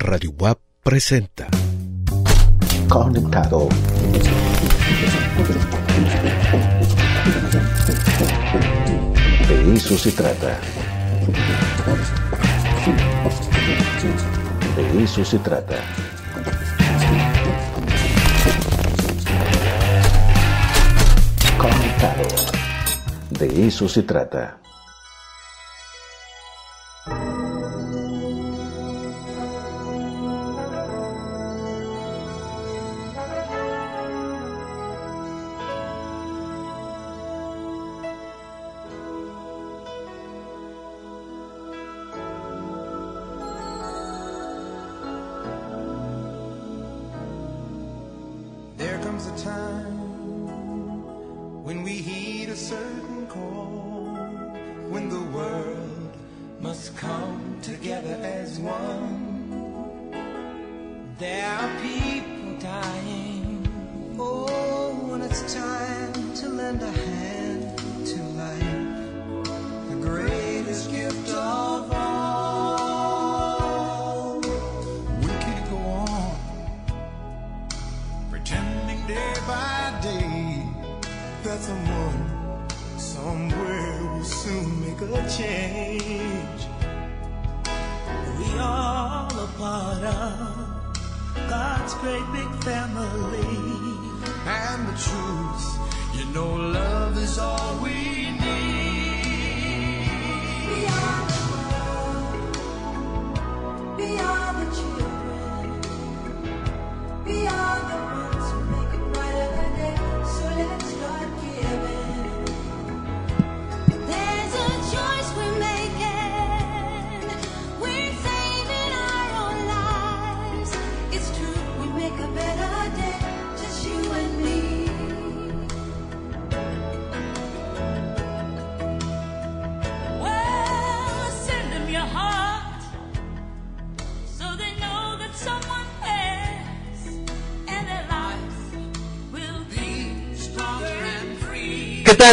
Radio WAP presenta. Conectado. De eso se trata. De eso se trata. Conectado. De eso se trata.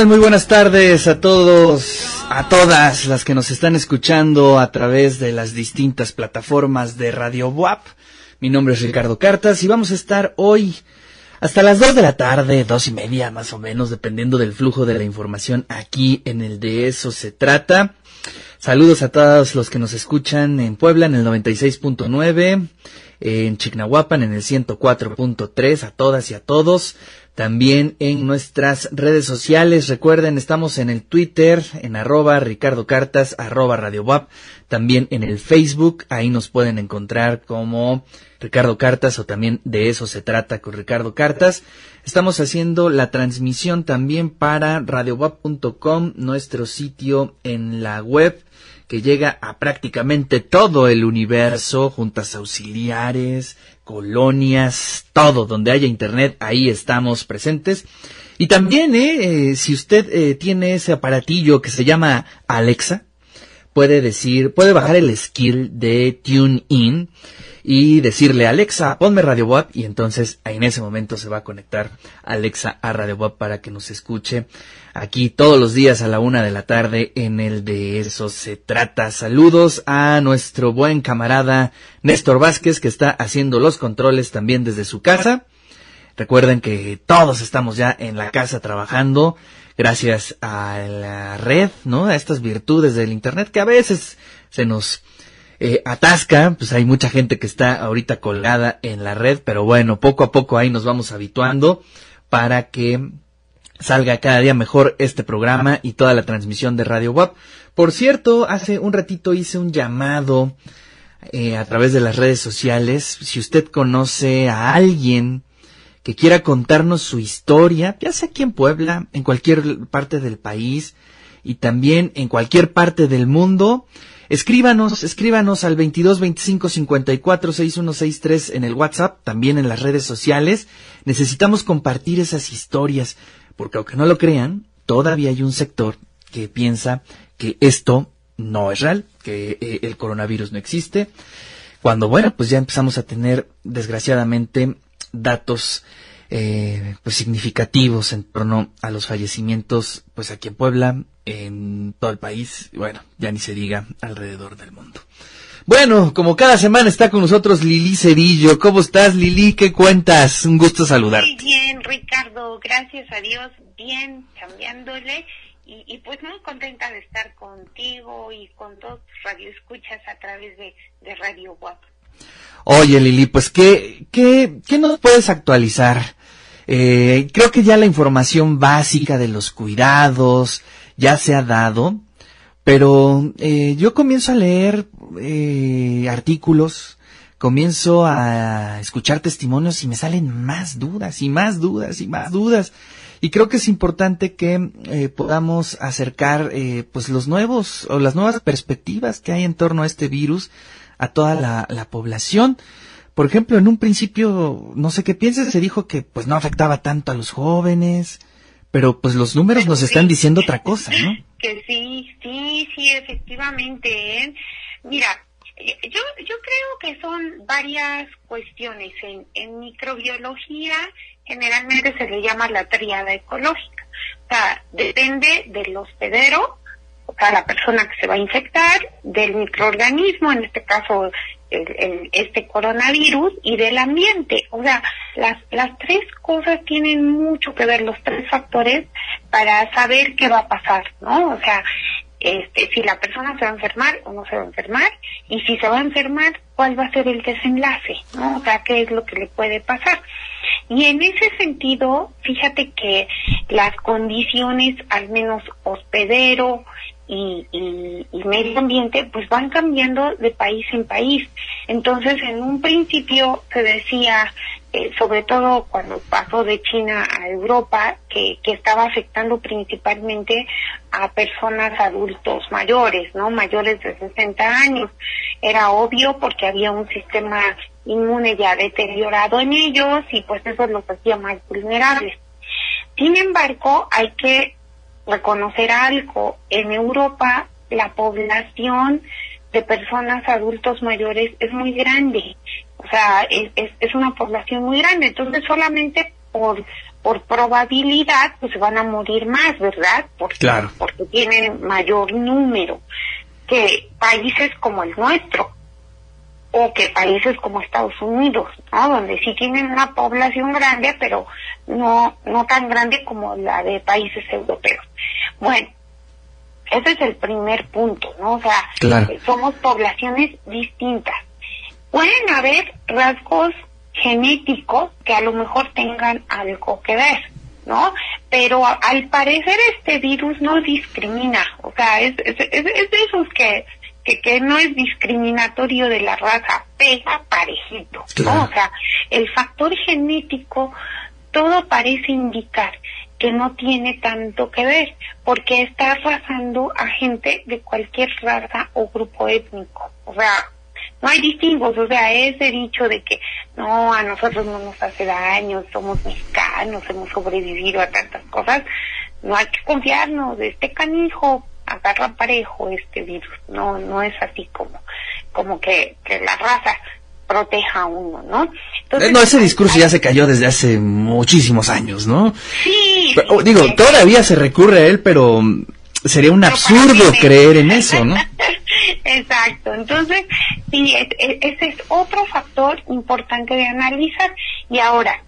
Muy buenas tardes a todos, a todas las que nos están escuchando a través de las distintas plataformas de Radio WAP. Mi nombre es Ricardo Cartas y vamos a estar hoy hasta las 2 de la tarde, dos y media más o menos, dependiendo del flujo de la información aquí en el de eso se trata. Saludos a todos los que nos escuchan en Puebla en el 96.9, en Chignahuapan en el 104.3, a todas y a todos. También en nuestras redes sociales, recuerden, estamos en el Twitter, en arroba Ricardo Cartas, arroba Radio WAP, también en el Facebook, ahí nos pueden encontrar como Ricardo Cartas o también de eso se trata con Ricardo Cartas. Estamos haciendo la transmisión también para radiowap.com, nuestro sitio en la web que llega a prácticamente todo el universo, juntas auxiliares, colonias, todo donde haya internet, ahí estamos presentes. Y también, eh, eh, si usted eh, tiene ese aparatillo que se llama Alexa, puede decir, puede bajar el skill de TuneIn y decirle Alexa, ponme Radio WAP y entonces en ese momento se va a conectar Alexa a Radio WAP para que nos escuche aquí todos los días a la una de la tarde en el de eso se trata. Saludos a nuestro buen camarada Néstor Vázquez que está haciendo los controles también desde su casa. Recuerden que todos estamos ya en la casa trabajando gracias a la red, ¿no? A estas virtudes del internet que a veces se nos eh, atasca, pues hay mucha gente que está ahorita colgada en la red, pero bueno, poco a poco ahí nos vamos habituando para que salga cada día mejor este programa y toda la transmisión de Radio WAP. Por cierto, hace un ratito hice un llamado eh, a través de las redes sociales. Si usted conoce a alguien que quiera contarnos su historia, ya sea aquí en Puebla, en cualquier parte del país y también en cualquier parte del mundo, escríbanos, escríbanos al 22 25 54 6163 en el WhatsApp, también en las redes sociales. Necesitamos compartir esas historias, porque aunque no lo crean, todavía hay un sector que piensa que esto no es real, que eh, el coronavirus no existe, cuando bueno, pues ya empezamos a tener desgraciadamente datos eh, pues significativos en torno a los fallecimientos pues aquí en Puebla, en todo el país, bueno, ya ni se diga alrededor del mundo. Bueno, como cada semana está con nosotros Lili Cedillo. ¿Cómo estás, Lili? ¿Qué cuentas? Un gusto saludar. Muy bien, Ricardo, gracias a Dios, bien, cambiándole. Y, y pues muy contenta de estar contigo y con todos tus radioescuchas a través de, de Radio WAP. Oye, Lili, pues, ¿qué, qué, qué nos puedes actualizar? Eh, creo que ya la información básica de los cuidados ya se ha dado, pero eh, yo comienzo a leer eh, artículos, comienzo a escuchar testimonios y me salen más dudas y más dudas y más dudas. Y creo que es importante que eh, podamos acercar eh, pues los nuevos o las nuevas perspectivas que hay en torno a este virus a toda la, la población. Por ejemplo, en un principio, no sé qué piensas, se dijo que pues no afectaba tanto a los jóvenes, pero pues los números nos están diciendo otra cosa, ¿no? Que sí, sí, sí, efectivamente. ¿eh? Mira, eh, yo, yo creo que son varias cuestiones. En, en microbiología generalmente se le llama la tríada ecológica. O sea, depende del hospedero, o sea, la persona que se va a infectar, del microorganismo, en este caso el, el- este coronavirus, y del ambiente. O sea, las, las tres cosas tienen mucho que ver, los tres factores, para saber qué va a pasar, ¿no? O sea, este, si la persona se va a enfermar o no se va a enfermar, y si se va a enfermar, cuál va a ser el desenlace, ¿no? O sea, qué es lo que le puede pasar. Y en ese sentido, fíjate que las condiciones, al menos hospedero y, y- y medio ambiente, pues van cambiando de país en país. Entonces, en un principio se decía, eh, sobre todo cuando pasó de China a Europa, que, que estaba afectando principalmente a personas adultos mayores, ¿no? Mayores de 60 años. Era obvio porque había un sistema inmune ya deteriorado en ellos y pues eso los hacía más vulnerables. Sin embargo, hay que reconocer algo. En Europa, la población de personas adultos mayores es muy grande. O sea, es, es, es una población muy grande. Entonces, solamente por, por probabilidad, pues se van a morir más, ¿verdad? Porque, Claro. porque tienen mayor número que países como el nuestro o que países como Estados Unidos, ¿no? Donde sí tienen una población grande, pero no no tan grande como la de países europeos. Bueno, ese es el primer punto, ¿no? O sea, Claro. somos poblaciones distintas. Pueden haber rasgos genéticos que a lo mejor tengan algo que ver, ¿no? Pero a- al parecer este virus no discrimina, o sea, es, es, es- es de esos que, que, que no es discriminatorio de la raza, pega parejito, Claro. ¿no? O sea, el factor genético, todo parece indicar que no tiene tanto que ver, porque está arrasando a gente de cualquier raza o grupo étnico. O sea, no hay distingos, o sea, ese dicho de que no, a nosotros no nos hace daño, somos mexicanos, hemos sobrevivido a tantas cosas, no hay que confiarnos de este canijo, agarra parejo este virus, no, no es así como, como que, que la raza proteja a uno, ¿no? Eh, no, ese discurso ya se cayó desde hace muchísimos años, ¿no? Sí, Pero, oh, digo, todavía se recurre a él, pero mm, sería un absurdo creer en eso, ¿no? Exacto, entonces sí, es- es- ese es otro factor importante de analizar. Y ahora,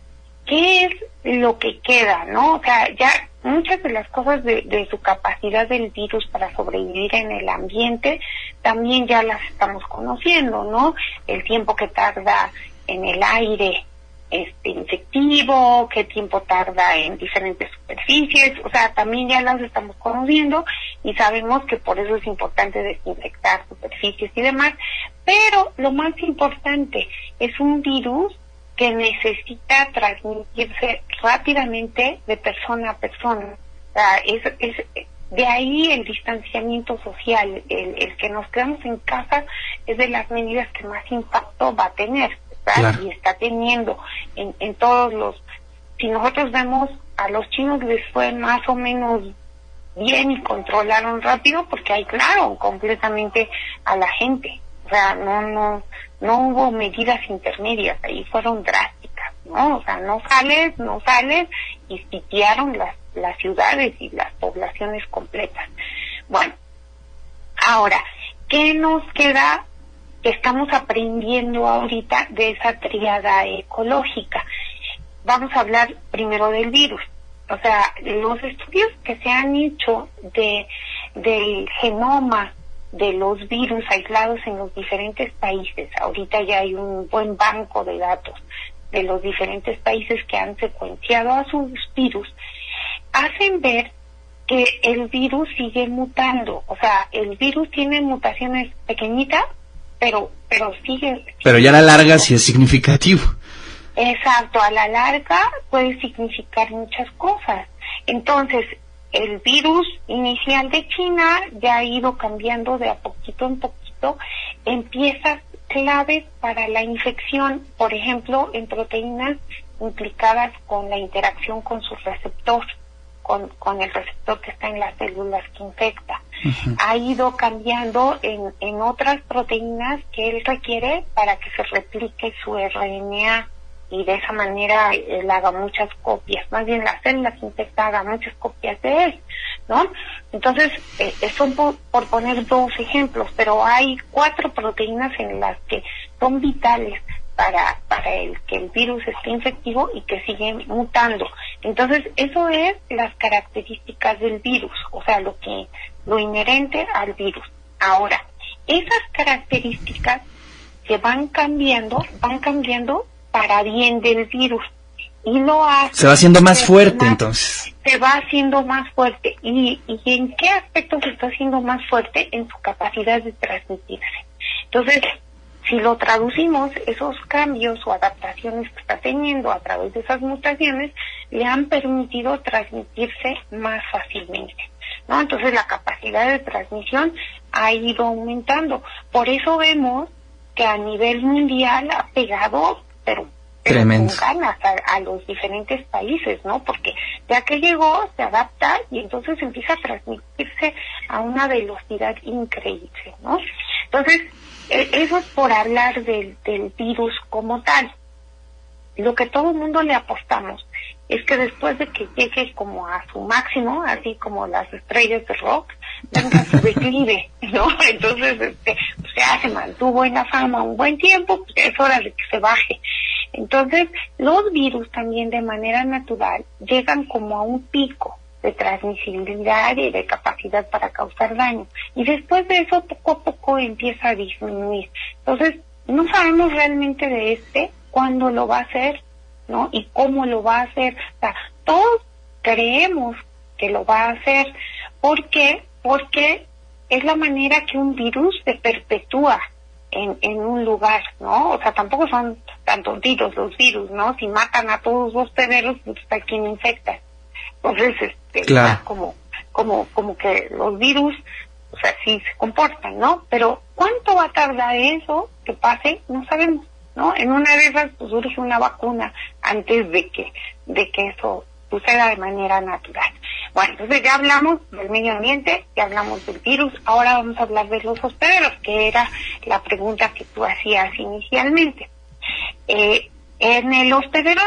¿qué es lo que queda, no? O sea, ya muchas de las cosas de, de su capacidad del virus para sobrevivir en el ambiente también ya las estamos conociendo, ¿no? El tiempo que tarda en el aire este infectivo, qué tiempo tarda en diferentes superficies, o sea, también ya las estamos conociendo y sabemos que por eso es importante desinfectar superficies y demás, pero lo más importante es un virus que necesita transmitirse rápidamente de persona a persona. O sea, es, es de ahí el distanciamiento social, el, el que nos quedamos en casa es de las medidas que más impacto va a tener, Y está teniendo en, en todos los... Si nosotros vemos, a los chinos les fue más o menos bien y controlaron rápido porque aislaron completamente a la gente. O sea, no, no, no hubo medidas intermedias, ahí fueron drásticas, ¿no? O sea, no sales, no sales y sitiaron las, las ciudades y las poblaciones completas. Bueno, ahora, ¿qué nos queda que estamos aprendiendo ahorita de esa triada ecológica. Vamos a hablar primero del virus. O sea, los estudios que se han hecho de, del genoma de los virus aislados en los diferentes países, ahorita ya hay un buen banco de datos de los diferentes países que han secuenciado a sus virus, hacen ver que el virus sigue mutando. O sea, el virus tiene mutaciones pequeñitas, pero, pero sigue. Pero ya a la larga sí es significativo. Exacto, a la larga puede significar muchas cosas. Entonces, el virus inicial de China ya ha ido cambiando de a poquito en poquito en piezas claves para la infección, por ejemplo, en proteínas implicadas con la interacción con su receptor, con, con el receptor que está en las células que infecta. Ha ido cambiando en, en otras proteínas que él requiere para que se replique su RNA y de esa manera él haga muchas copias, más bien la célula que infecta haga muchas copias de él, ¿no? Entonces, eh, eh, son por, por poner dos ejemplos, pero hay cuatro proteínas en las que son vitales para, para el que el virus esté infectivo y que siguen mutando. Entonces, eso es las características del virus, o sea, lo que, lo inherente al virus. Ahora, esas características que van cambiando, van cambiando para bien del virus. Y lo hace. Se va haciendo más se fuerte entonces. Se va haciendo más fuerte. ¿Y, ¿Y en qué aspecto se está haciendo más fuerte? En su capacidad de transmitirse. Entonces, si lo traducimos, esos cambios o adaptaciones que está teniendo a través de esas mutaciones le han permitido transmitirse más fácilmente. ¿no? Entonces la capacidad de transmisión ha ido aumentando. Por eso vemos que a nivel mundial ha pegado, pero, pero con ganas a, a los diferentes países, ¿no? Porque ya que llegó, se adapta y entonces empieza a transmitirse a una velocidad increíble, ¿no? Entonces, eso es por hablar del, del virus como tal. Lo que todo el mundo le apostamos es que después de que llegue como a su máximo, así como las estrellas de rock, venga su declive, ¿no? Entonces, este, pues ya se mantuvo en la fama un buen tiempo, pues es hora de que se baje. Entonces, los virus también de manera natural llegan como a un pico de transmisibilidad y de capacidad para causar daño. Y después de eso, poco a poco empieza a disminuir. Entonces, no sabemos realmente de este cuándo lo va a hacer, ¿no? Y cómo lo va a hacer. O sea, todos creemos que lo va a hacer. ¿Por qué? Porque es la manera que un virus se perpetúa en, en un lugar, ¿no? O sea, tampoco son tan tontitos los virus, ¿no? Si matan a todos los perros, pues a quien infecta. Entonces, este, Claro. como, como, como que los virus, o sea, sí se comportan, ¿no? Pero ¿cuánto va a tardar eso que pase? No sabemos, ¿no? En una de esas pues, surge una vacuna antes de que, de que eso suceda de manera natural. Bueno, entonces ya hablamos del medio ambiente, ya hablamos del virus, ahora vamos a hablar de los hospederos, que era la pregunta que tú hacías inicialmente. Eh, en el hospedero,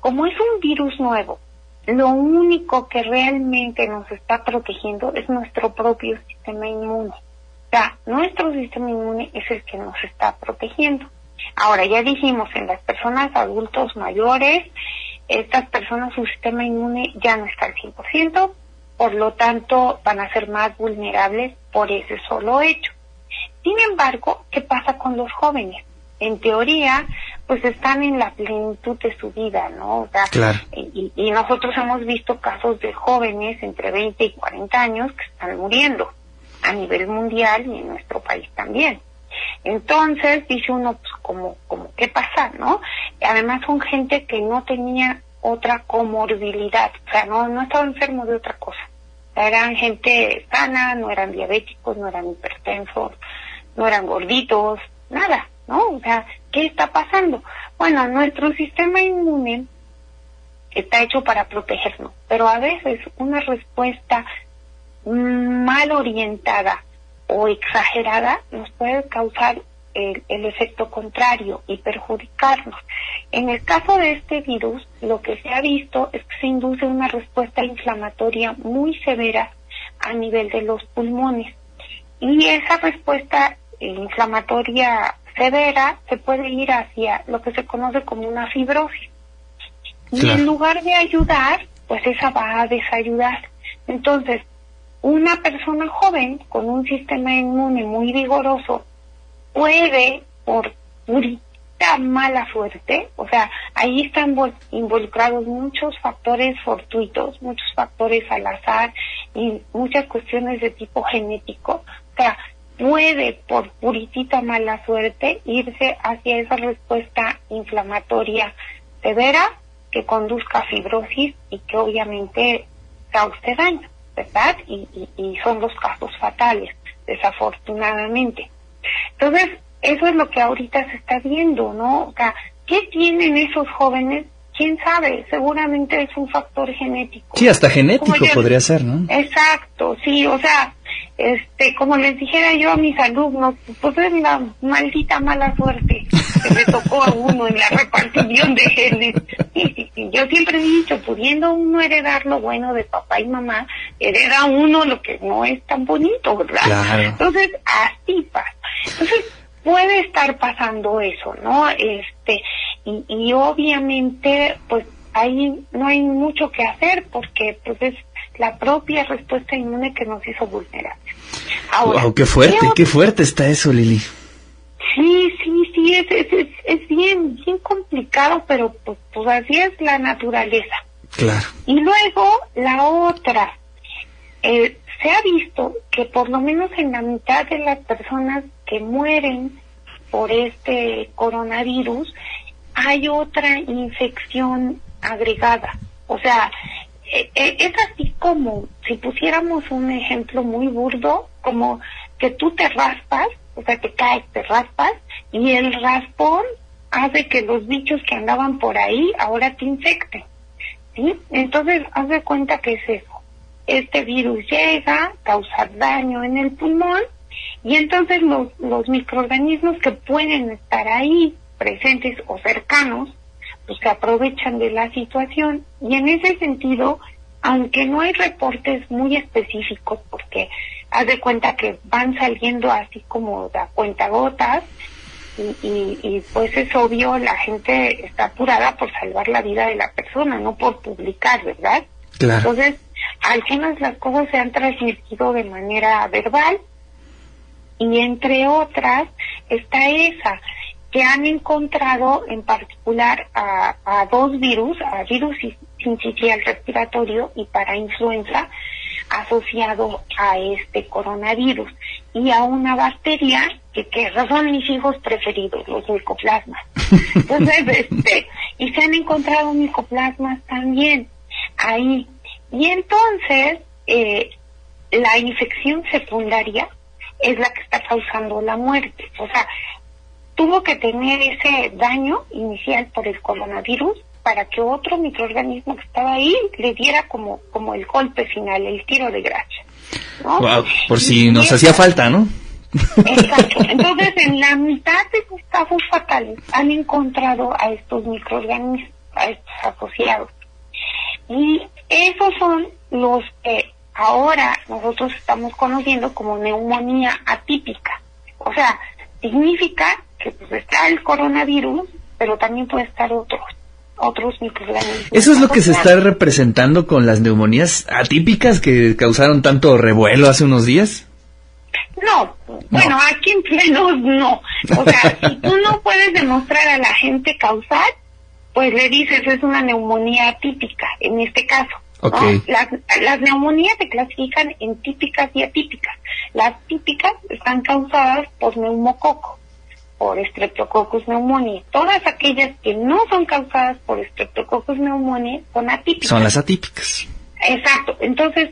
como es un virus nuevo, lo único que realmente nos está protegiendo es nuestro propio sistema inmune. O sea, nuestro sistema inmune es el que nos está protegiendo. Ahora, ya dijimos, en las personas adultos mayores, estas personas su sistema inmune ya no está al 100%, por lo tanto van a ser más vulnerables por ese solo hecho. Sin embargo, ¿qué pasa con los jóvenes? En teoría, pues están en la plenitud de su vida, ¿no? O sea, Claro. y, y nosotros hemos visto casos de jóvenes entre 20 y 40 años que están muriendo a nivel mundial y en nuestro país también. Entonces dice uno, pues como, como qué pasa, ¿no? Además son gente que no tenía otra comorbilidad, o sea, no, no estaba enfermo de otra cosa. O sea, eran gente sana, no eran diabéticos, no eran hipertensos, no eran gorditos, nada, ¿no? O sea, ¿qué está pasando? Bueno, nuestro sistema inmune está hecho para protegernos, pero a veces una respuesta mal orientada o exagerada nos puede causar el, el efecto contrario y perjudicarnos. En el caso de este virus, lo que se ha visto es que se induce una respuesta inflamatoria muy severa a nivel de los pulmones. Y esa respuesta inflamatoria severa, se puede ir hacia lo que se conoce como una fibrosis. Y en lugar de ayudar, pues esa va a desayudar. Entonces, una persona joven con un sistema inmune muy vigoroso puede, por purita mala suerte, o sea, ahí están vol- involucrados muchos factores fortuitos, muchos factores al azar y muchas cuestiones de tipo genético. O sea, puede, por puritita mala suerte, irse hacia esa respuesta inflamatoria severa que conduzca a fibrosis y que obviamente cause daño, ¿verdad? Y, y- y son los casos fatales, desafortunadamente. Entonces, eso es lo que ahorita se está viendo, ¿no? O sea, ¿qué tienen esos jóvenes? ¿Quién sabe? Seguramente es un factor genético. Sí, hasta genético podría ser, ¿no? Exacto, sí, o sea, este, como les dijera yo a mis alumnos, pues es la maldita mala suerte que le tocó a uno en la repartición de genes. Sí, sí, sí. Yo siempre he dicho, pudiendo uno heredar lo bueno de papá y mamá, hereda uno lo que no es tan bonito, ¿verdad? Claro. Entonces, así pasa. Entonces, puede estar pasando eso, ¿no? Este, y, y obviamente, pues ahí no hay mucho que hacer porque pues es la propia respuesta inmune que nos hizo vulnerables. Ahora, wow, qué fuerte, ¿qué qué fuerte está eso, Lili. Sí, sí, sí, es, es, es, es bien, bien complicado, pero pues, pues así es la naturaleza. Claro. Y luego la otra, eh, se ha visto que por lo menos en la mitad de las personas que mueren por este coronavirus hay otra infección agregada. O sea, eh, eh, es así como si pusiéramos un ejemplo muy burdo, como que tú te raspas, o sea, te caes, te raspas, y el raspón hace que los bichos que andaban por ahí ahora te infecten. ¿sí? Entonces, haz de cuenta que es eso. Este virus llega, causa daño en el pulmón, y entonces los, los microorganismos que pueden estar ahí, presentes o cercanos, pues se aprovechan de la situación. Y en ese sentido, aunque no hay reportes muy específicos, porque haz de cuenta que van saliendo así como a cuentagotas, y, y, y pues es obvio, la gente está apurada por salvar la vida de la persona, no por publicar, ¿verdad? Claro. Entonces, algunas de las cosas se han transmitido de manera verbal y entre otras está esa que han encontrado en particular a, a dos virus, a virus sincitial respiratorio y para influenza asociado a este coronavirus y a una bacteria que, que son mis hijos preferidos, los micoplasmas. Entonces, este, y se han encontrado micoplasmas también ahí. Y entonces, eh, la infección secundaria es la que está causando la muerte. O sea, tuvo que tener ese daño inicial por el coronavirus para que otro microorganismo que estaba ahí le diera como, como el golpe final, el tiro de gracia. ¿no? Wow, por si y nos hacía falta, ¿no? Exacto. Entonces, en la mitad de los casos fatales han encontrado a estos microorganismos, a estos asociados. Y esos son los que ahora nosotros estamos conociendo como neumonía atípica. O sea, significa que pues está el coronavirus, pero también puede estar otros otros microorganismos. Eso es lo que se está representando con las neumonías atípicas que causaron tanto revuelo hace unos días. No, bueno, aquí en plenos no. O sea, si tú no puedes demostrar a la gente causal, pues le dices es una neumonía atípica, en este caso. ¿no? Ok. Las, las neumonías se clasifican en típicas y atípicas. Las típicas están causadas por neumococo, por Streptococcus pneumoniae. Todas aquellas que no son causadas por Streptococcus pneumoniae son atípicas. Son las atípicas. Exacto. Entonces,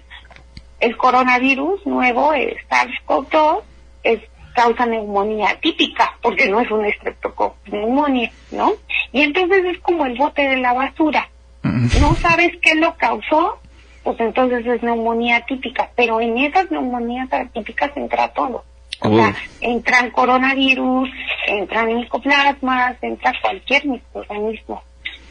el coronavirus nuevo, el SARS-CoV-2, es, causa neumonía típica, porque no es un estreptococcus neumonía, ¿no? Y entonces es como el bote de la basura. Mm. No sabes qué lo causó, pues entonces es neumonía típica. Pero en esas neumonías atípicas entra todo. O Uy. sea, entran coronavirus, entran micoplasmas, entra cualquier microorganismo,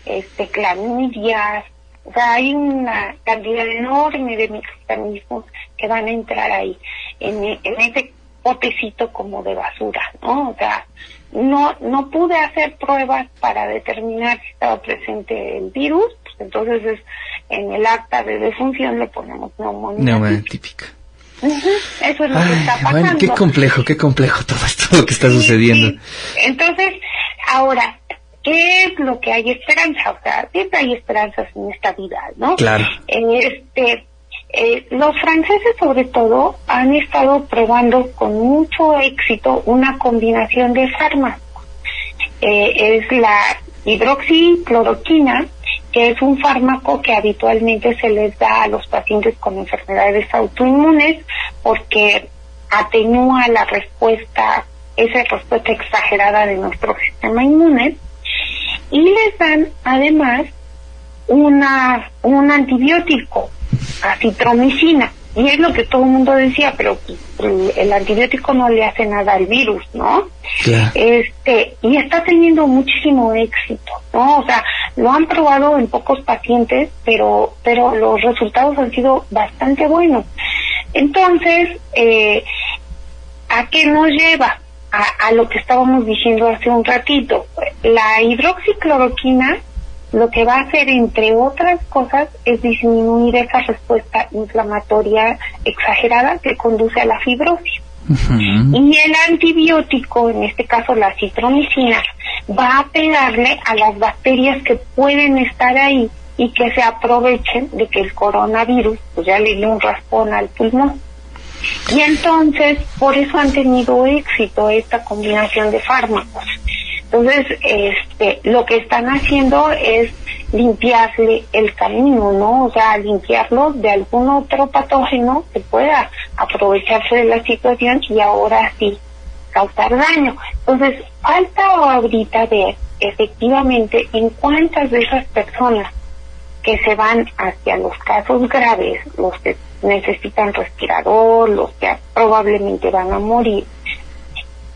este, clamidias, o sea, hay una cantidad enorme de microorganismos que van a entrar ahí, en, e- en ese potecito como de basura, ¿no? O sea, no, no pude hacer pruebas para determinar si estaba presente el virus, pues entonces es, en el acta de defunción le ponemos neumonía. Neumonía típica. Eso es lo que está pasando. bueno, qué complejo, qué complejo todo esto lo que está Sí, sucediendo. sí. Entonces, ahora, ¿qué es lo que hay esperanza? O sea, siempre hay esperanzas en esta vida, ¿no? Claro. Este, eh, los franceses sobre todo han estado probando con mucho éxito una combinación de fármacos. Eh, es la hidroxicloroquina, que es un fármaco que habitualmente se les da a los pacientes con enfermedades autoinmunes porque atenúa la respuesta, esa respuesta exagerada de nuestro sistema inmune y les dan además una un antibiótico, acitromicina. Y es lo que todo el mundo decía, pero el, el antibiótico no le hace nada al virus, ¿no? Claro. Este, y está teniendo muchísimo éxito, ¿no? O sea, lo han probado en pocos pacientes, pero, pero los resultados han sido bastante buenos. Entonces, eh, ¿a qué nos lleva? A, a lo que estábamos diciendo hace un ratito. La hidroxicloroquina lo que va a hacer, entre otras cosas, es disminuir esa respuesta inflamatoria exagerada que conduce a la fibrosis. Y el antibiótico, en este caso la citromicina, va a pegarle a las bacterias que pueden estar ahí y que se aprovechen de que el coronavirus pues ya le dio un raspón al pulmón. Y entonces, por eso han tenido éxito esta combinación de fármacos. Entonces, este, lo que están haciendo es limpiarle el camino, ¿no? O sea, limpiarlo de algún otro patógeno que pueda aprovecharse de la situación y ahora sí causar daño. Entonces, falta ahorita ver efectivamente en cuántas de esas personas que se van hacia los casos graves, los que necesitan respirador, los que probablemente van a morir,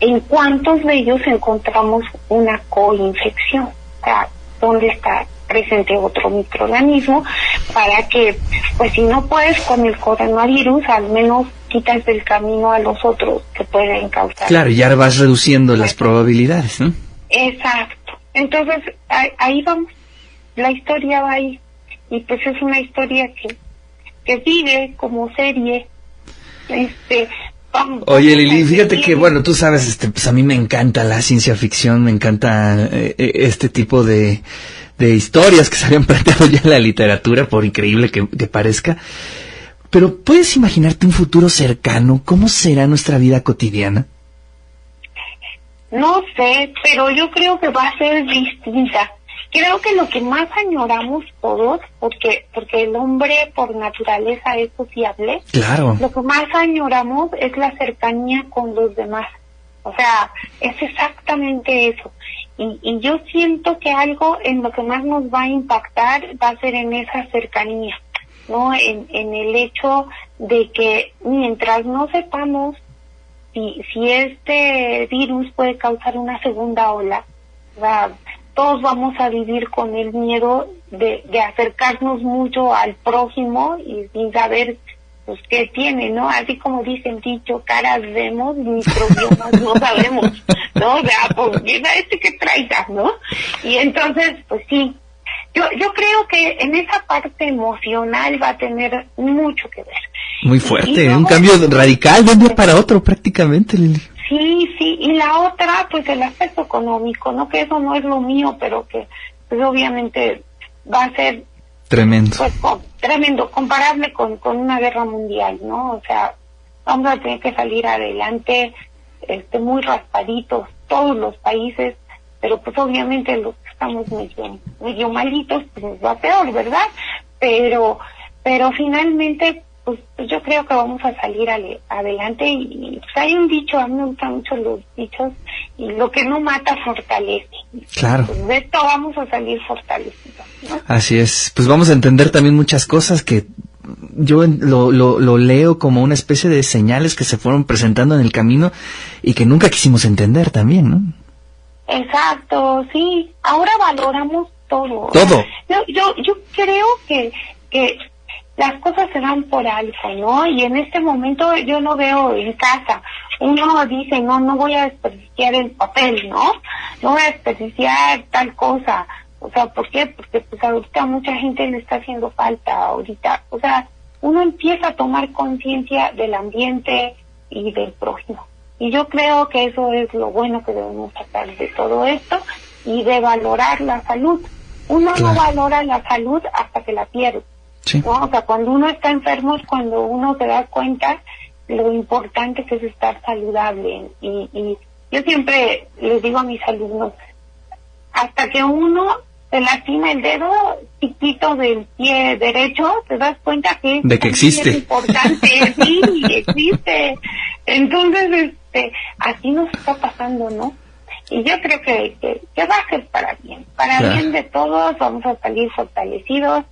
en cuántos de ellos encontramos una coinfección, o sea, dónde está presente otro microorganismo para que, pues si no puedes con el coronavirus, al menos quitas del camino a los otros que pueden causar. Claro, ya vas reduciendo las probabilidades, ¿no? Exacto. Entonces, ahí, vamos. La historia va ahí. Y pues es una historia que, que vive como serie. Este. Oye, Lili, fíjate que, bueno, tú sabes, este, pues a mí me encanta la ciencia ficción, me encanta eh, eh, este tipo de, de historias que se habían planteado ya en la literatura, por increíble que, que parezca. Pero, ¿puedes imaginarte un futuro cercano? ¿Cómo será nuestra vida cotidiana? No sé, pero yo creo que va a ser distinta. Creo que lo que más añoramos todos, porque porque el hombre por naturaleza es sociable, Claro. lo que más añoramos es la cercanía con los demás. O sea, es exactamente eso. Y, y yo siento que algo en lo que más nos va a impactar va a ser en esa cercanía, ¿no? En, en el hecho de que mientras no sepamos si, si este virus puede causar una segunda ola, o sea, todos vamos a vivir con el miedo de, de acercarnos mucho al prójimo y sin saber pues qué tiene, ¿no? Así como dicen dicho, caras vemos, microbiomas no sabemos, ¿no? O sea, pues mira este que traiga, ¿no? Y entonces, pues sí, yo, yo creo que en esa parte emocional va a tener mucho que ver. Muy Y fuerte, luego- un cambio radical de un día para otro prácticamente, Lili. Sí, sí, y la otra, pues el aspecto económico, ¿no? Que eso no es lo mío, pero que pues obviamente va a ser Tremendo. pues tremendo, comparable con, con una guerra mundial, ¿no? O sea, vamos a tener que salir adelante, este, muy raspaditos, todos los países, pero pues obviamente los que estamos medio, medio malitos, pues nos va peor, ¿verdad? Pero, pero finalmente, pues, pues yo creo que vamos a salir ale- adelante y, pues hay un dicho, a mí me gustan mucho los dichos, y lo que no mata fortalece. Claro. Pues de esto vamos a salir fortalecidos, ¿no? Así es. Pues vamos a entender también muchas cosas que yo lo, lo, lo leo como una especie de señales que se fueron presentando en el camino y que nunca quisimos entender también, ¿no? Exacto, sí. Ahora valoramos todo. Todo. Yo, yo, yo creo que, que las cosas se dan por algo, ¿no? Y en este momento yo no veo en casa uno dice, no, no voy a desperdiciar el papel, ¿no? No voy a desperdiciar tal cosa. O sea, ¿por qué? Porque pues ahorita mucha gente le está haciendo falta ahorita. O sea, uno empieza a tomar conciencia del ambiente y del prójimo. Y yo creo que eso es lo bueno que debemos sacar de todo esto y de valorar la salud. Uno Claro. no valora la salud hasta que la pierde. Sí. ¿no? O sea, cuando uno está enfermo es cuando uno se da cuenta lo importante que es estar saludable. Y, y yo siempre les digo a mis alumnos, hasta que uno se lastima el dedo chiquito del pie derecho, te das cuenta que De que también existe. es importante, sí, existe. Entonces, este, así nos está pasando, ¿no? Y yo creo que, que, que va a ser para bien, para Claro. bien de todos, vamos a salir fortalecidos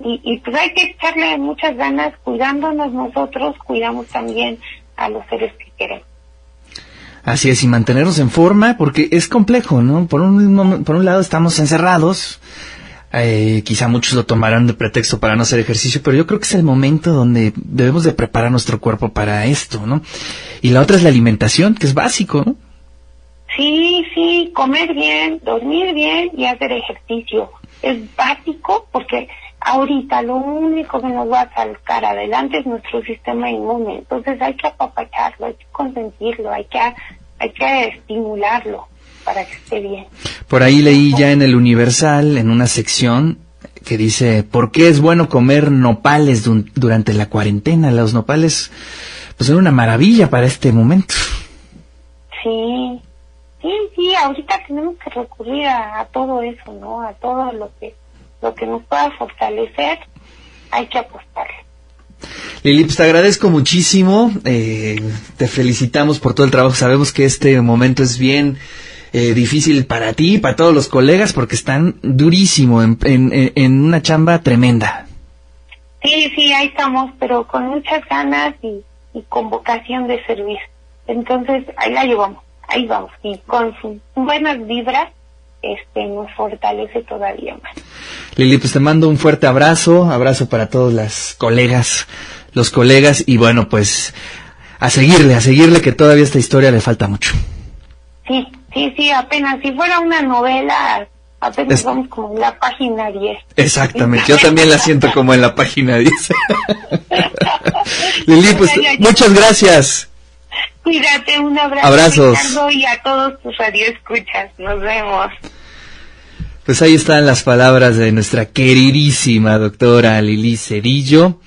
y, y pues hay que echarle muchas ganas cuidándonos nosotros, cuidamos también a los seres que queremos. Así es, y mantenernos en forma, porque es complejo, ¿no? Por un, por un lado estamos encerrados, eh, quizá muchos lo tomarán de pretexto para no hacer ejercicio, pero yo creo que es el momento donde debemos de preparar nuestro cuerpo para esto, ¿no? Y la otra es la alimentación, que es básico, ¿no? Sí, sí, comer bien, dormir bien y hacer ejercicio. Es básico porque ahorita lo único que nos va a sacar adelante es nuestro sistema inmune. Entonces hay que apapacharlo, hay que consentirlo, hay que, hay que estimularlo para que esté bien. Por ahí leí ya en el Universal, en una sección, que dice, ¿por qué es bueno comer nopales durante la cuarentena? Los nopales, pues son una maravilla para este momento. Sí, sí, sí, ahorita tenemos que recurrir a, a todo eso, ¿no? A todo lo que, lo que nos pueda fortalecer, hay que apostarle. Lili, pues te agradezco muchísimo, eh, te felicitamos por todo el trabajo, sabemos que este momento es bien eh, difícil para ti y para todos los colegas porque están durísimo en, en, en- en una chamba tremenda. Sí, sí, ahí estamos, pero con muchas ganas y, y con vocación de servir. Entonces, ahí la llevamos, ahí vamos. Y con sus buenas vibras, este, nos fortalece todavía más. Lili, pues te mando un fuerte abrazo, abrazo para todos las colegas, los colegas y bueno, pues a seguirle, a seguirle que todavía esta historia le falta mucho. Sí, sí, sí, apenas, si fuera una novela, apenas Es- vamos como en la página 10. Exactamente, yo también la siento como en la página 10. Lili, pues muchas gracias. Cuídate, un abrazo. Abrazos. Ricardo, y a todos tus radioescuchas. Nos vemos. Pues ahí están las palabras de nuestra queridísima doctora Lili Cedillo.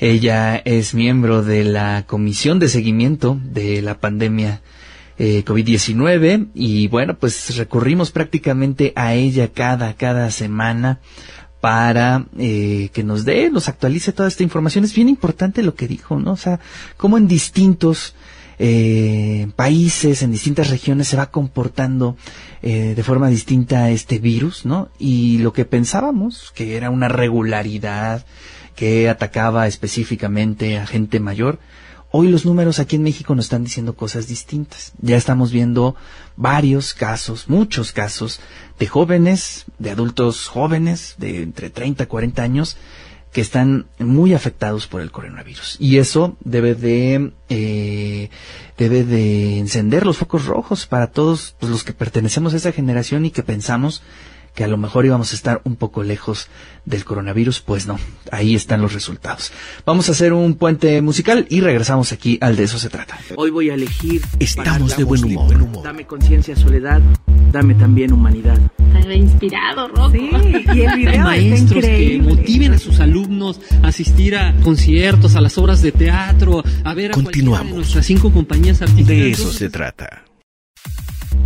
Ella es miembro de la Comisión de Seguimiento de la Pandemia eh, COVID-19 y bueno, pues recurrimos prácticamente a ella cada, cada semana para eh, que nos dé, nos actualice toda esta información. Es bien importante lo que dijo, ¿no? O sea, cómo en distintos eh, países, en distintas regiones se va comportando eh, de forma distinta este virus, ¿no? Y lo que pensábamos que era una regularidad que atacaba específicamente a gente mayor, hoy los números aquí en México nos están diciendo cosas distintas. Ya estamos viendo varios casos, muchos casos de jóvenes, de adultos jóvenes, de entre 30 y 40 años, que están muy afectados por el coronavirus. Y eso debe de, eh, debe de encender los focos rojos para todos pues, los que pertenecemos a esa generación y que pensamos que a lo mejor íbamos a estar un poco lejos del coronavirus, pues no, ahí están los resultados. Vamos a hacer un puente musical y regresamos aquí al de eso se trata. Hoy voy a elegir. Estamos de buen humor. Dame conciencia, soledad. Dame también humanidad. Ve inspirado, Rocco. Sí, y el video está maestros que motiven a sus alumnos a asistir a conciertos, a las obras de teatro, a ver a Continuamos. de nuestras cinco compañías artísticas. De eso se trata.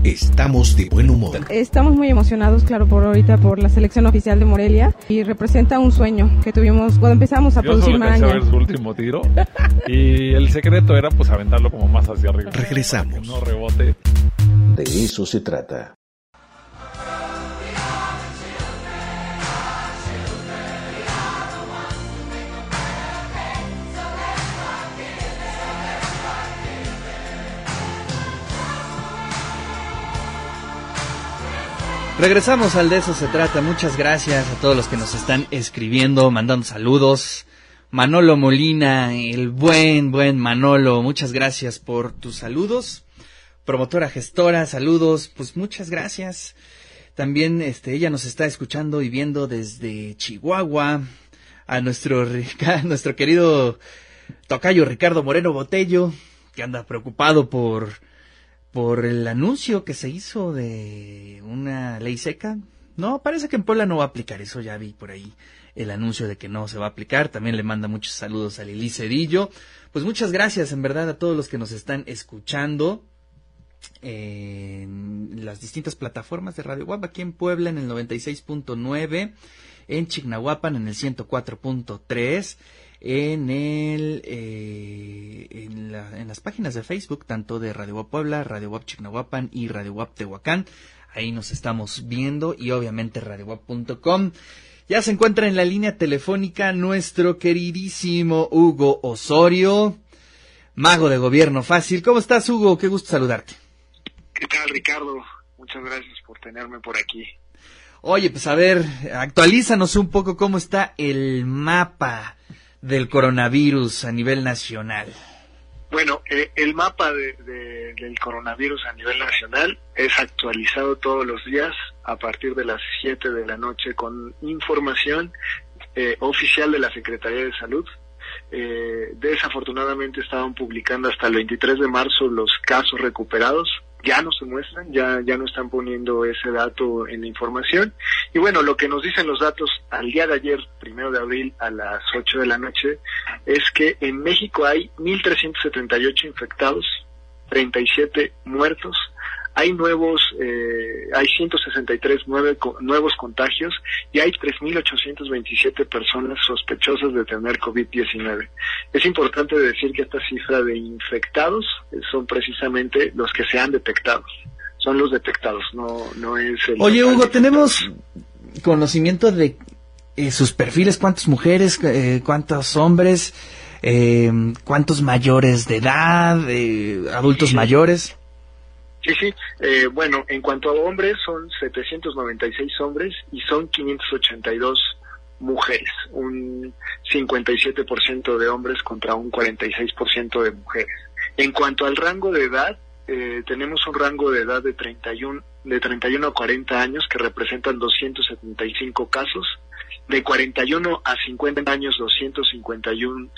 Estamos de buen humor. Estamos muy emocionados, claro, por ahorita por la selección oficial de Morelia y representa un sueño que tuvimos cuando empezamos a Yo producir solo a Maraña. ver su último tiro y el secreto era pues aventarlo como más hacia arriba. Regresamos. Que no rebote. De eso se trata. Regresamos al de eso se trata. Muchas gracias a todos los que nos están escribiendo, mandando saludos. Manolo Molina, el buen, buen Manolo, muchas gracias por tus saludos. Promotora gestora, saludos, pues muchas gracias. También este ella nos está escuchando y viendo desde Chihuahua a nuestro Rica- nuestro querido tocayo Ricardo Moreno Botello, que anda preocupado por por el anuncio que se hizo de una ley seca. No, parece que en Puebla no va a aplicar eso, ya vi por ahí el anuncio de que no se va a aplicar. También le manda muchos saludos a Lili Cedillo. Pues muchas gracias en verdad a todos los que nos están escuchando en las distintas plataformas de Radio Guapa, aquí en Puebla en el 96.9, en Chignahuapan en el 104.3, en el eh, en, la- en las páginas de Facebook tanto de Radio Guap Puebla, Radio Guap Chignahuapan y Radio Guap Tehuacán. Ahí nos estamos viendo y obviamente radioguap.com. Ya se encuentra en la línea telefónica nuestro queridísimo Hugo Osorio, mago de gobierno fácil. ¿Cómo estás, Hugo? Qué gusto saludarte. ¿Qué tal, Ricardo? Muchas gracias por tenerme por aquí. Oye, pues a ver, actualízanos un poco cómo está el mapa del coronavirus a nivel nacional. Bueno, eh, el mapa de- de- del coronavirus a nivel nacional es actualizado todos los días a partir de las 7 de la noche con información eh, oficial de la Secretaría de Salud. Eh, desafortunadamente estaban publicando hasta el 23 de marzo los casos recuperados. Ya no se muestran, ya, ya no están poniendo ese dato en la información. Y bueno, lo que nos dicen los datos al día de ayer, primero de abril, a las 8 de la noche, es que en México hay 1.378 infectados, 37 muertos, hay nuevos, eh, hay 163 nueve co- nuevos contagios y hay 3.827 personas sospechosas de tener COVID-19. Es importante decir que esta cifra de infectados eh, son precisamente los que se han detectado. Son los detectados, no, no es el... Oye, Hugo, tenemos conocimiento de eh, sus perfiles, cuántas mujeres, eh, cuántos hombres, eh, cuántos mayores de edad, eh, adultos mayores. Sí, sí. Eh, bueno, en cuanto a hombres, son 796 hombres y son 582 mujeres. Un 57% de hombres contra un 46% de mujeres. En cuanto al rango de edad, eh, tenemos un rango de edad de 31, de 31 a 40 años que representan 275 casos. De 41 a 50 años, 251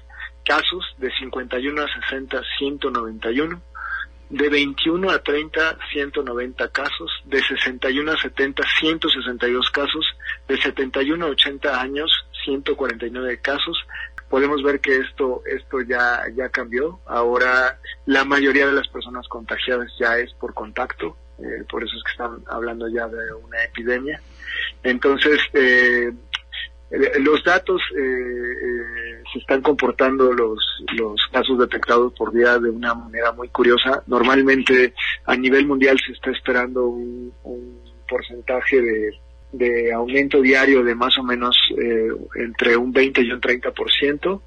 casos. De 51 a 60, 191 de 21 a 30, 190 casos, de 61 a 70, 162 casos, de 71 a 80 años, 149 casos. Podemos ver que esto esto ya ya cambió. Ahora la mayoría de las personas contagiadas ya es por contacto, eh, por eso es que están hablando ya de una epidemia. Entonces, eh, los datos eh, eh, se están comportando los los casos detectados por día de una manera muy curiosa. Normalmente a nivel mundial se está esperando un, porcentaje de, de aumento diario de más o menos eh, entre un 20 y un 30%.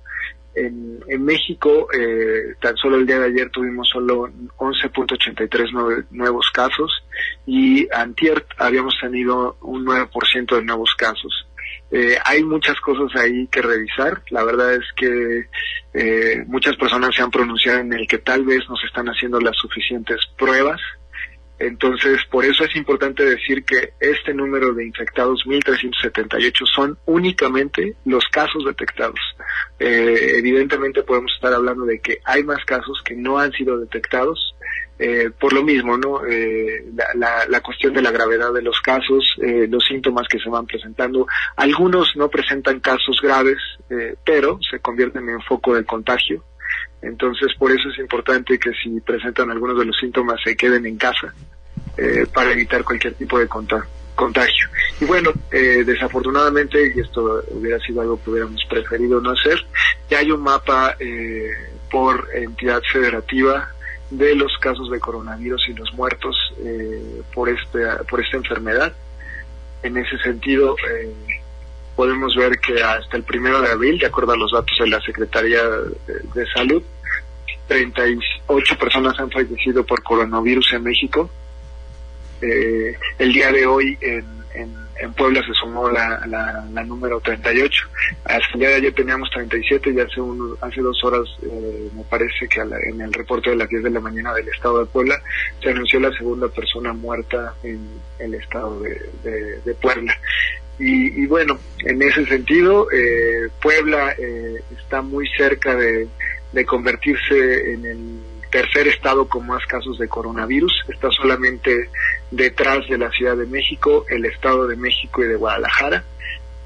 En, en México, eh, tan solo el día de ayer tuvimos solo 11.83 nue- nuevos casos y antier habíamos tenido un 9% de nuevos casos. Eh, hay muchas cosas ahí que revisar. La verdad es que eh, muchas personas se han pronunciado en el que tal vez no se están haciendo las suficientes pruebas. Entonces, por eso es importante decir que este número de infectados, 1.378, son únicamente los casos detectados. Eh, evidentemente podemos estar hablando de que hay más casos que no han sido detectados, eh, por lo mismo, ¿no? Eh, la, la, cuestión de la gravedad de los casos, eh, los síntomas que se van presentando. Algunos no presentan casos graves, eh, pero se convierten en foco del contagio. Entonces, por eso es importante que si presentan algunos de los síntomas se queden en casa eh, para evitar cualquier tipo de conta- contagio. Y bueno, eh, desafortunadamente, y esto hubiera sido algo que hubiéramos preferido no hacer, ya hay un mapa eh, por entidad federativa de los casos de coronavirus y los muertos eh, por, este, por esta enfermedad. En ese sentido, eh, podemos ver que hasta el primero de abril, de acuerdo a los datos de la Secretaría de, de Salud, 38 personas han fallecido por coronavirus en México. Eh, el día de hoy en, en Puebla se sumó la, la, la, número 38. Hasta el día de ayer teníamos 37 y hace, uno, hace dos horas eh, me parece que la, en el reporte de las 10 de la mañana del estado de Puebla se anunció la segunda persona muerta en el estado de, de, de Puebla. Y, y, bueno, en ese sentido, eh, Puebla eh, está muy cerca de, de convertirse en el tercer estado con más casos de coronavirus. Está solamente detrás de la Ciudad de México, el Estado de México y de Guadalajara.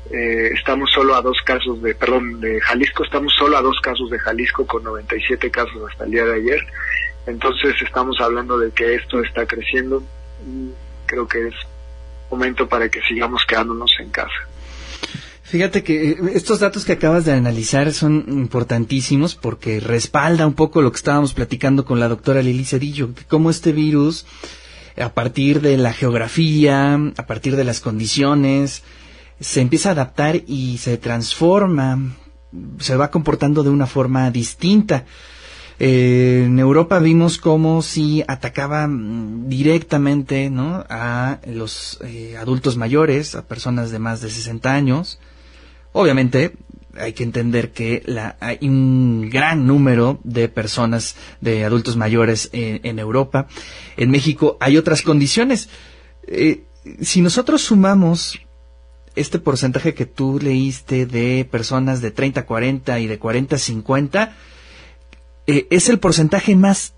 Eh, estamos solo a dos casos de, perdón, de Jalisco, estamos solo a dos casos de Jalisco con 97 casos hasta el día de ayer. Entonces estamos hablando de que esto está creciendo. Creo que es momento para que sigamos quedándonos en casa. Fíjate que estos datos que acabas de analizar son importantísimos porque respalda un poco lo que estábamos platicando con la doctora Lili Cedillo, que cómo este virus, a partir de la geografía, a partir de las condiciones, se empieza a adaptar y se transforma, se va comportando de una forma distinta. Eh, en Europa vimos cómo si atacaba directamente ¿no? a los eh, adultos mayores, a personas de más de 60 años, Obviamente, hay que entender que la, hay un gran número de personas, de adultos mayores en, Europa. En México hay otras condiciones. Eh, si nosotros sumamos este porcentaje que tú leíste de personas de 30 a 40 y de 40 a 50, eh, es el porcentaje más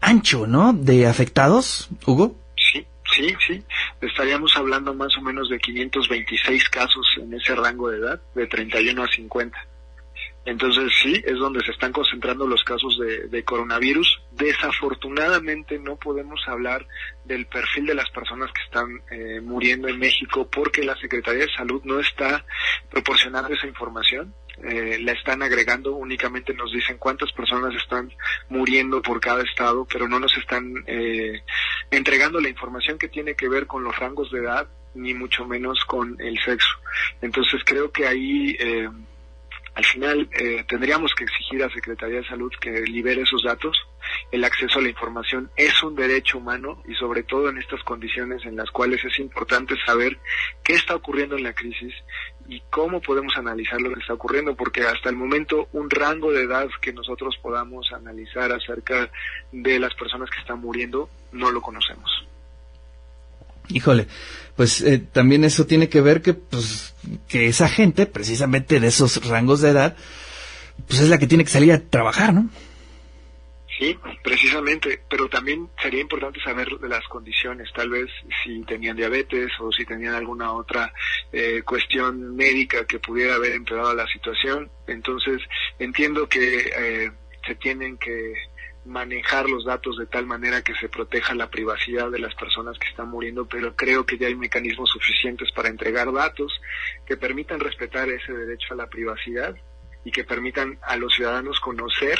ancho, ¿no? De afectados, Hugo. Sí, sí, estaríamos hablando más o menos de 526 casos en ese rango de edad, de 31 a 50. Entonces sí, es donde se están concentrando los casos de, coronavirus. Desafortunadamente no podemos hablar del perfil de las personas que están eh, muriendo en México porque la Secretaría de Salud no está proporcionando esa información. Eh, la están agregando, únicamente nos dicen cuántas personas están muriendo por cada estado, pero no nos están eh, entregando la información que tiene que ver con los rangos de edad, ni mucho menos con el sexo. Entonces creo que ahí eh, al final eh, tendríamos que exigir a Secretaría de Salud que libere esos datos. El acceso a la información es un derecho humano y sobre todo en estas condiciones en las cuales es importante saber qué está ocurriendo en la crisis y cómo podemos analizar lo que está ocurriendo, porque hasta el momento un rango de edad que nosotros podamos analizar acerca de las personas que están muriendo no lo conocemos. Híjole, pues eh, también eso tiene que ver que, pues, que esa gente, precisamente de esos rangos de edad, pues es la que tiene que salir a trabajar, ¿no? Sí, precisamente, pero también sería importante saber de las condiciones, tal vez si tenían diabetes o si tenían alguna otra eh, cuestión médica que pudiera haber empeorado la situación. Entonces, entiendo que eh, se tienen que manejar los datos de tal manera que se proteja la privacidad de las personas que están muriendo, pero creo que ya hay mecanismos suficientes para entregar datos que permitan respetar ese derecho a la privacidad y que permitan a los ciudadanos conocer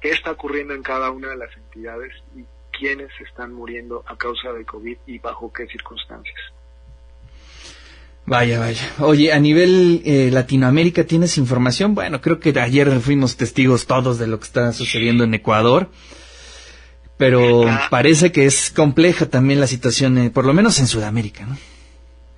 qué está ocurriendo en cada una de las entidades y quiénes están muriendo a causa de COVID y bajo qué circunstancias. Vaya, vaya. Oye, a nivel eh, Latinoamérica, ¿tienes información? Bueno, creo que ayer fuimos testigos todos de lo que está sucediendo en Ecuador. Pero parece que es compleja también la situación, eh, por lo menos en Sudamérica, ¿no?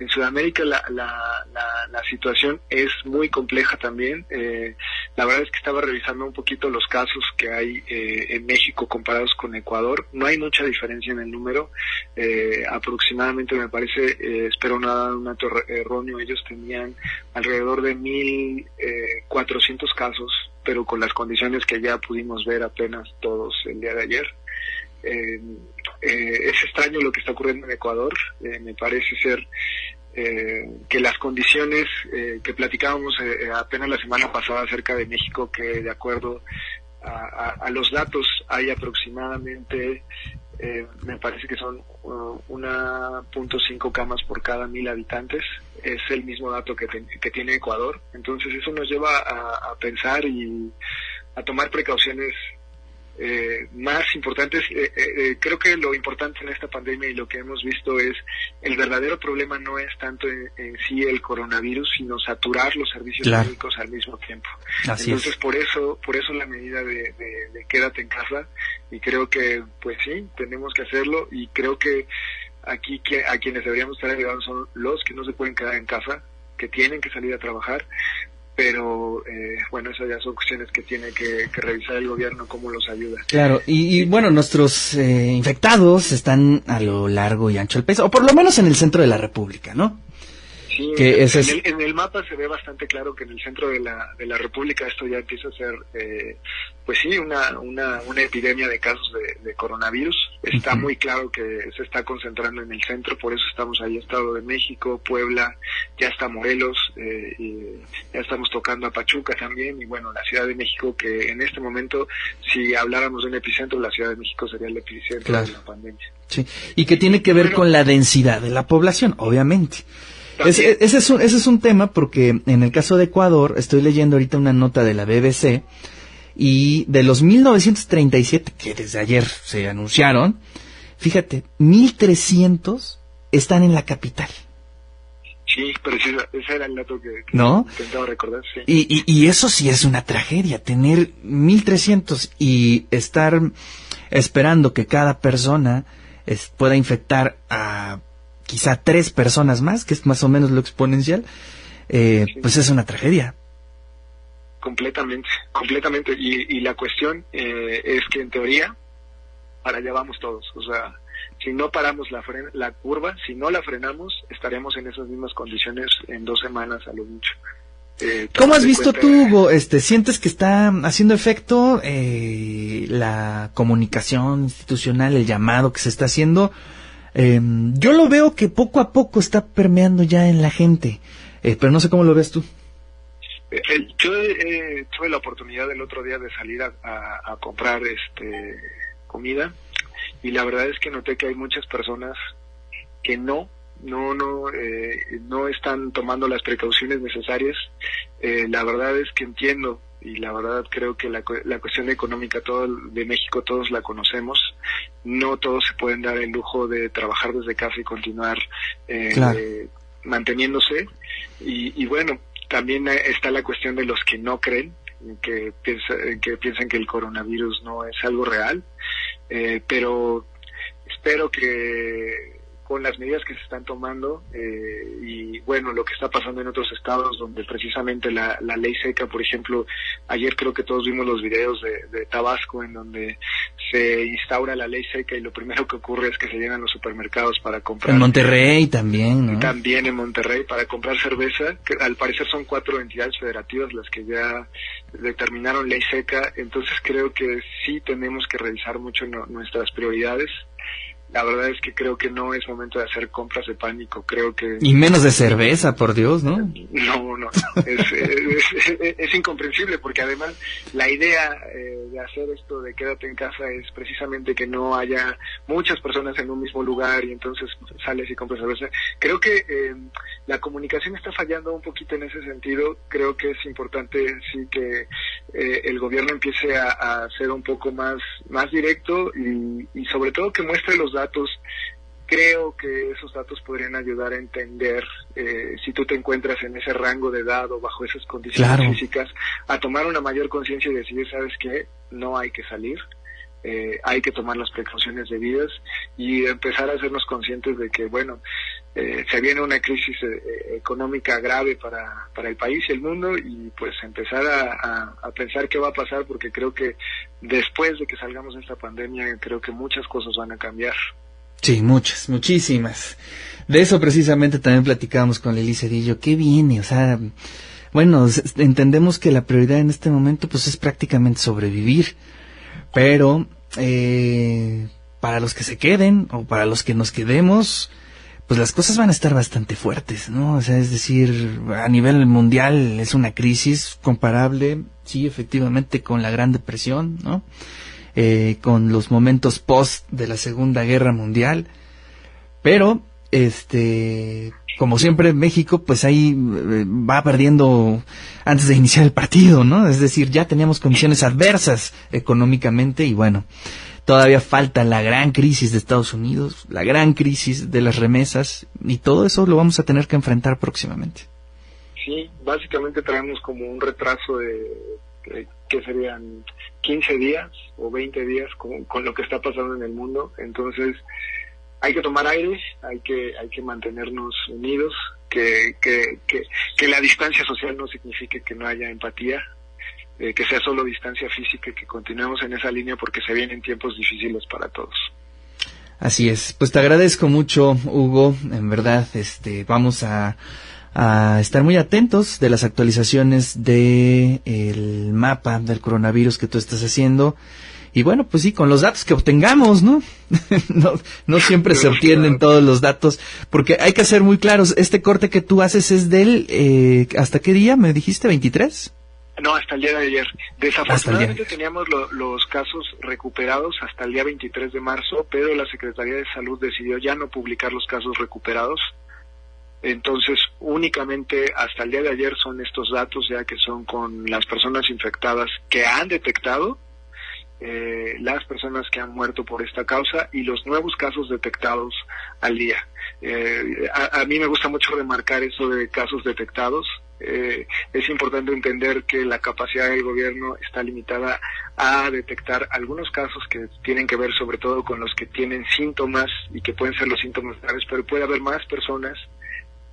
En Sudamérica la, la, la, situación es muy compleja también. Eh, la verdad es que estaba revisando un poquito los casos que hay eh, en México comparados con Ecuador. No hay mucha diferencia en el número. Eh, aproximadamente, me parece, eh, espero nada un dato erróneo, ellos tenían alrededor de 1.400 casos, pero con las condiciones que ya pudimos ver apenas todos el día de ayer. Eh, eh, es extraño lo que está ocurriendo en Ecuador. Eh, me parece ser eh, que las condiciones que platicábamos apenas la semana pasada acerca de México, que de acuerdo a, a, los datos hay aproximadamente, me parece que son uh, 1.5 camas por cada mil habitantes. Es el mismo dato que, te, que tiene Ecuador. Entonces eso nos lleva a pensar y a tomar precauciones eh, más importantes. Eh, eh, creo que lo importante en esta pandemia y lo que hemos visto es el verdadero problema no es tanto en, en sí el coronavirus, sino saturar los servicios claro. médicos al mismo tiempo. Así Entonces es. por eso por eso la medida de, de, de, quédate en casa y creo que pues sí tenemos que hacerlo y creo que Aquí que, a quienes deberíamos estar ayudando son los que no se pueden quedar en casa, que tienen que salir a trabajar, pero eh, bueno, esas ya son cuestiones que tiene que, que revisar el gobierno, cómo los ayuda. Claro, y, y bueno, nuestros eh, infectados están a lo largo y ancho del país, o por lo menos en el centro de la República, ¿no? Sí, Que en, ese el, en el mapa se ve bastante claro que en el centro de la, de la República esto ya empieza a ser, eh, pues sí, una, una, una epidemia de casos de, de coronavirus. Está muy claro que se está concentrando en el centro, por eso estamos ahí, Estado de México, Puebla, ya está Morelos, eh, y ya estamos tocando a Pachuca también, y bueno, la Ciudad de México, que en este momento, si habláramos de un epicentro, la Ciudad de México sería el epicentro Claro. de la pandemia. Sí, y que tiene que ver con la densidad de la población, obviamente. También. Ese, es un, ese es un tema porque en el caso de Ecuador, estoy leyendo ahorita una nota de la BBC y de los 1937, que desde ayer se anunciaron, fíjate, 1300 están en la capital. Sí, sí, ese era el dato que, que ¿No? intentaba recordar, sí. Y, y, y eso sí es una tragedia, tener 1300 y estar esperando que cada persona es- pueda infectar a quizá tres personas más, que es más o menos lo exponencial, eh, pues es una tragedia. Completamente, completamente. Y, y la cuestión eh, es que en teoría, para allá vamos todos. O sea, si no paramos la, fren- la curva, si no la frenamos, estaremos en esas mismas condiciones en dos semanas a lo mucho. Eh, ¿Cómo has visto cuenta- tú, Hugo? Este, ¿Sientes que está haciendo efecto eh, la comunicación institucional, el llamado que se está haciendo? Eh, yo lo veo que poco a poco está permeando ya en la gente, eh, pero no sé cómo lo ves tú. Eh, eh, yo tuve la oportunidad el otro día de salir a, comprar este comida y la verdad es que noté que hay muchas personas que no no no eh, no están tomando las precauciones necesarias la verdad es que entiendo y la verdad creo que la, la cuestión económica todo de México todos la conocemos. No todos se pueden dar el lujo de trabajar desde casa y continuar eh, Claro. eh, manteniéndose. Y, y bueno también está la cuestión de los que no creen que piensa, que piensan que el coronavirus no es algo real. Eh, pero espero que con las medidas que se están tomando eh, y bueno lo que está pasando en otros estados donde precisamente la, la ley seca por ejemplo ayer creo que todos vimos los videos de, de Tabasco en donde se instaura la ley seca y lo primero que ocurre es que se llenan los supermercados para comprar En Monterrey también, ¿no? también en Monterrey para comprar cerveza, que al parecer son cuatro entidades federativas las que ya determinaron ley seca, entonces creo que sí tenemos que revisar mucho no- nuestras prioridades. La verdad es que creo que no es momento de hacer compras de pánico, creo que... Y menos de cerveza, por Dios, ¿no? No, no, es, es, es- es incomprensible porque además la idea eh, de hacer esto de quédate en casa es precisamente que no haya muchas personas en un mismo lugar y entonces sales y compras cerveza. Creo que eh, la comunicación está fallando un poquito en ese sentido. Creo que es importante sí que eh, el gobierno empiece a, a ser un poco más, más directo y, y sobre todo que muestre los datos creo que esos datos podrían ayudar a entender eh, si tú te encuentras en ese rango de edad o bajo esas condiciones Claro. físicas, a tomar una mayor conciencia y decir, sabes qué, no hay que salir, eh, hay que tomar las precauciones debidas y empezar a hacernos conscientes de que, bueno, eh, se viene una crisis eh, económica grave para, para el país y el mundo y pues empezar a, a- pensar qué va a pasar porque creo que después de que salgamos de esta pandemia creo que muchas cosas van a cambiar. Sí, muchas, muchísimas. De eso precisamente también platicábamos con Lili Cedillo. ¿Qué viene? O sea, bueno, entendemos que la prioridad en este momento pues es prácticamente sobrevivir. Pero eh, para los que se queden o para los que nos quedemos, pues las cosas van a estar bastante fuertes, ¿no? O sea, es decir, a nivel mundial es una crisis comparable, sí, efectivamente, con la Gran Depresión, ¿no? Eh, con los momentos post de la Segunda Guerra Mundial. Pero, este, como siempre México, pues ahí eh, va perdiendo antes de iniciar el partido, ¿no? Es decir, ya teníamos condiciones adversas económicamente y bueno, todavía falta la gran crisis de Estados Unidos, la gran crisis de las remesas y todo eso lo vamos a tener que enfrentar próximamente. Sí, básicamente traemos como un retraso de, de que serían 15 días o 20 días con, lo que está pasando en el mundo. Entonces, hay que tomar aire, hay que, hay que mantenernos unidos, que, que, que, que la distancia social no signifique que no haya empatía, eh, que sea solo distancia física y que continuemos en esa línea porque se vienen tiempos difíciles para todos. Así es. Pues te agradezco mucho, Hugo. En verdad, este, vamos a, a estar muy atentos de las actualizaciones de el mapa del coronavirus que tú estás haciendo. Y bueno, pues sí, con los datos que obtengamos, ¿no? no, no siempre se obtienen todos los datos, porque hay que ser muy claros. Este corte que tú haces es del, eh, ¿hasta qué día? ¿Me dijiste 23? No, hasta el día de ayer. Desafortunadamente teníamos lo, los casos recuperados hasta el día 23 de marzo, pero la Secretaría de Salud decidió ya no publicar los casos recuperados. Entonces, únicamente hasta el día de ayer son estos datos ya que son con las personas infectadas que han detectado eh, las personas que han muerto por esta causa y los nuevos casos detectados al día. Eh, a, a, mí me gusta mucho remarcar eso de casos detectados. Eh, es importante entender que la capacidad del gobierno está limitada a detectar algunos casos que tienen que ver sobre todo con los que tienen síntomas y que pueden ser los síntomas graves, pero puede haber más personas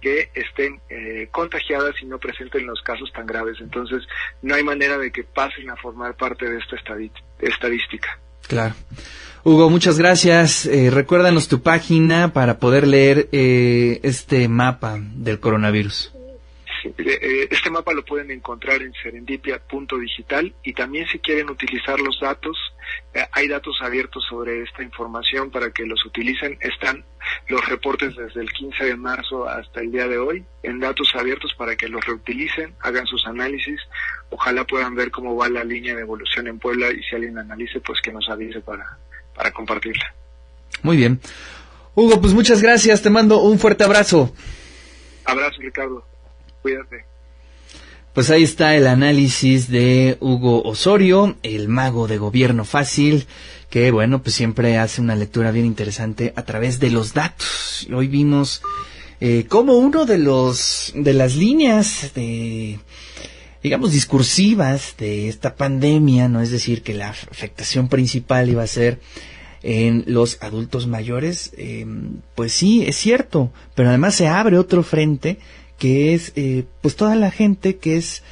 que estén eh, contagiadas y no presenten los casos tan graves. Entonces, no hay manera de que pasen a formar parte de esta estadística. Claro. Hugo, muchas gracias. Eh, recuérdanos tu página para poder leer eh, este mapa del coronavirus. Este mapa lo pueden encontrar en serendipia.digital y también si quieren utilizar los datos, eh, hay datos abiertos sobre esta información para que los utilicen. Están los reportes desde el 15 de marzo hasta el día de hoy en datos abiertos para que los reutilicen, hagan sus análisis. Ojalá puedan ver cómo va la línea de evolución en Puebla y si alguien analice, pues que nos avise para, para compartirla. Muy bien. Hugo, pues muchas gracias. Te mando un fuerte abrazo. Abrazo, Ricardo. Cuídate. Pues ahí está el análisis de Hugo Osorio, el mago de gobierno fácil, que bueno, pues siempre hace una lectura bien interesante a través de los datos. Hoy vimos eh, como uno de los de las líneas de digamos discursivas de esta pandemia, no es decir que la afectación principal iba a ser en los adultos mayores, eh, pues sí, es cierto, pero además se abre otro frente que es eh, pues toda la gente que es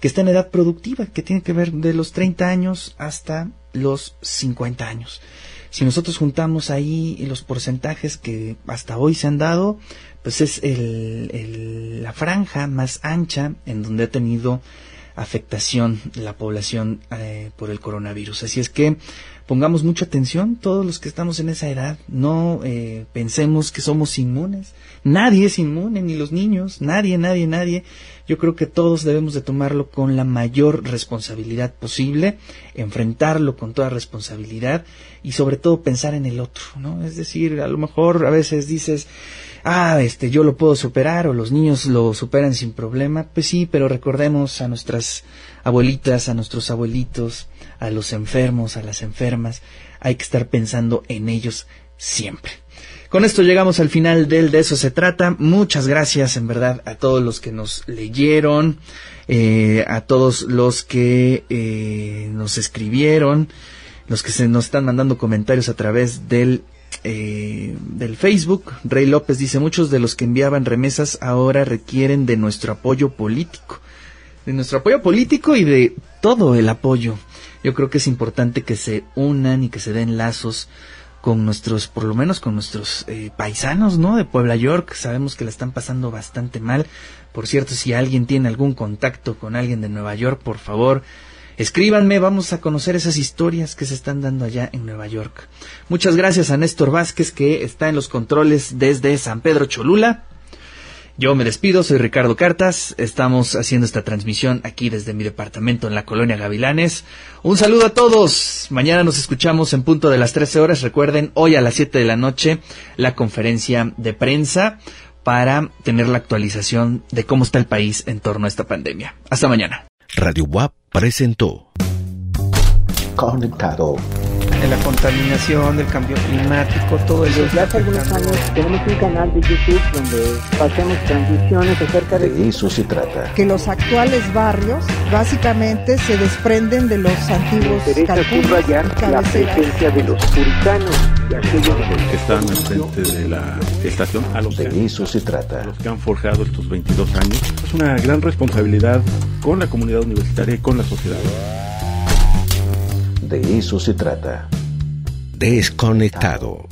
que está en edad productiva, que tiene que ver de los 30 años hasta los 50 años. Si nosotros juntamos ahí los porcentajes que hasta hoy se han dado, pues es el, la franja más ancha en donde ha tenido afectación la población eh, por el coronavirus. Así es que pongamos mucha atención todos los que estamos en esa edad, no eh, pensemos que somos inmunes. Nadie es inmune, ni los niños, nadie, nadie, nadie. Yo creo que todos debemos de tomarlo con la mayor responsabilidad posible, enfrentarlo con toda responsabilidad y sobre todo pensar en el otro, ¿no? Es decir, a lo mejor a veces dices, ah, este, yo lo puedo superar o los niños lo superan sin problema. Pues sí, pero recordemos a nuestras abuelitas, a nuestros abuelitos, a los enfermos, a las enfermas. Hay que estar pensando en ellos siempre. Con esto llegamos al final del De eso se trata. Muchas gracias en verdad a todos los que nos leyeron, eh, a todos los que eh, nos escribieron, los que se nos están mandando comentarios a través del eh, del Facebook. Rey López dice, muchos de los que enviaban remesas ahora requieren de nuestro apoyo político. De nuestro apoyo político y de todo el apoyo. Yo creo que es importante que se unan y que se den lazos con nuestros, por lo menos con nuestros eh, paisanos, ¿no? De Puebla York, sabemos que la están pasando bastante mal. Por cierto, si alguien tiene algún contacto con alguien de Nueva York, por favor, escríbanme, vamos a conocer esas historias que se están dando allá en Nueva York. Muchas gracias a Néstor Vázquez, que está en los controles desde San Pedro Cholula. Yo me despido, soy Ricardo Cartas, estamos haciendo esta transmisión aquí desde mi departamento en la colonia Gavilanes. Un saludo a todos, mañana nos escuchamos en punto de las 13 horas, recuerden, hoy a las 7 de la noche la conferencia de prensa para tener la actualización de cómo está el país en torno a esta pandemia. Hasta mañana. Radio WAP presentó Conectado de la contaminación, del cambio climático, todo eso. Desde hace algunos años tenemos un canal de YouTube donde hacemos transmisiones acerca de... De eso se trata. Que los actuales barrios básicamente se desprenden de los antiguos subrayar la presencia de los puritanos los que están al frente de la estación, a los, De que, eso se trata. los que han forjado estos 22 años. Es una gran responsabilidad con la comunidad universitaria y con la sociedad. De eso se trata. Desconectado.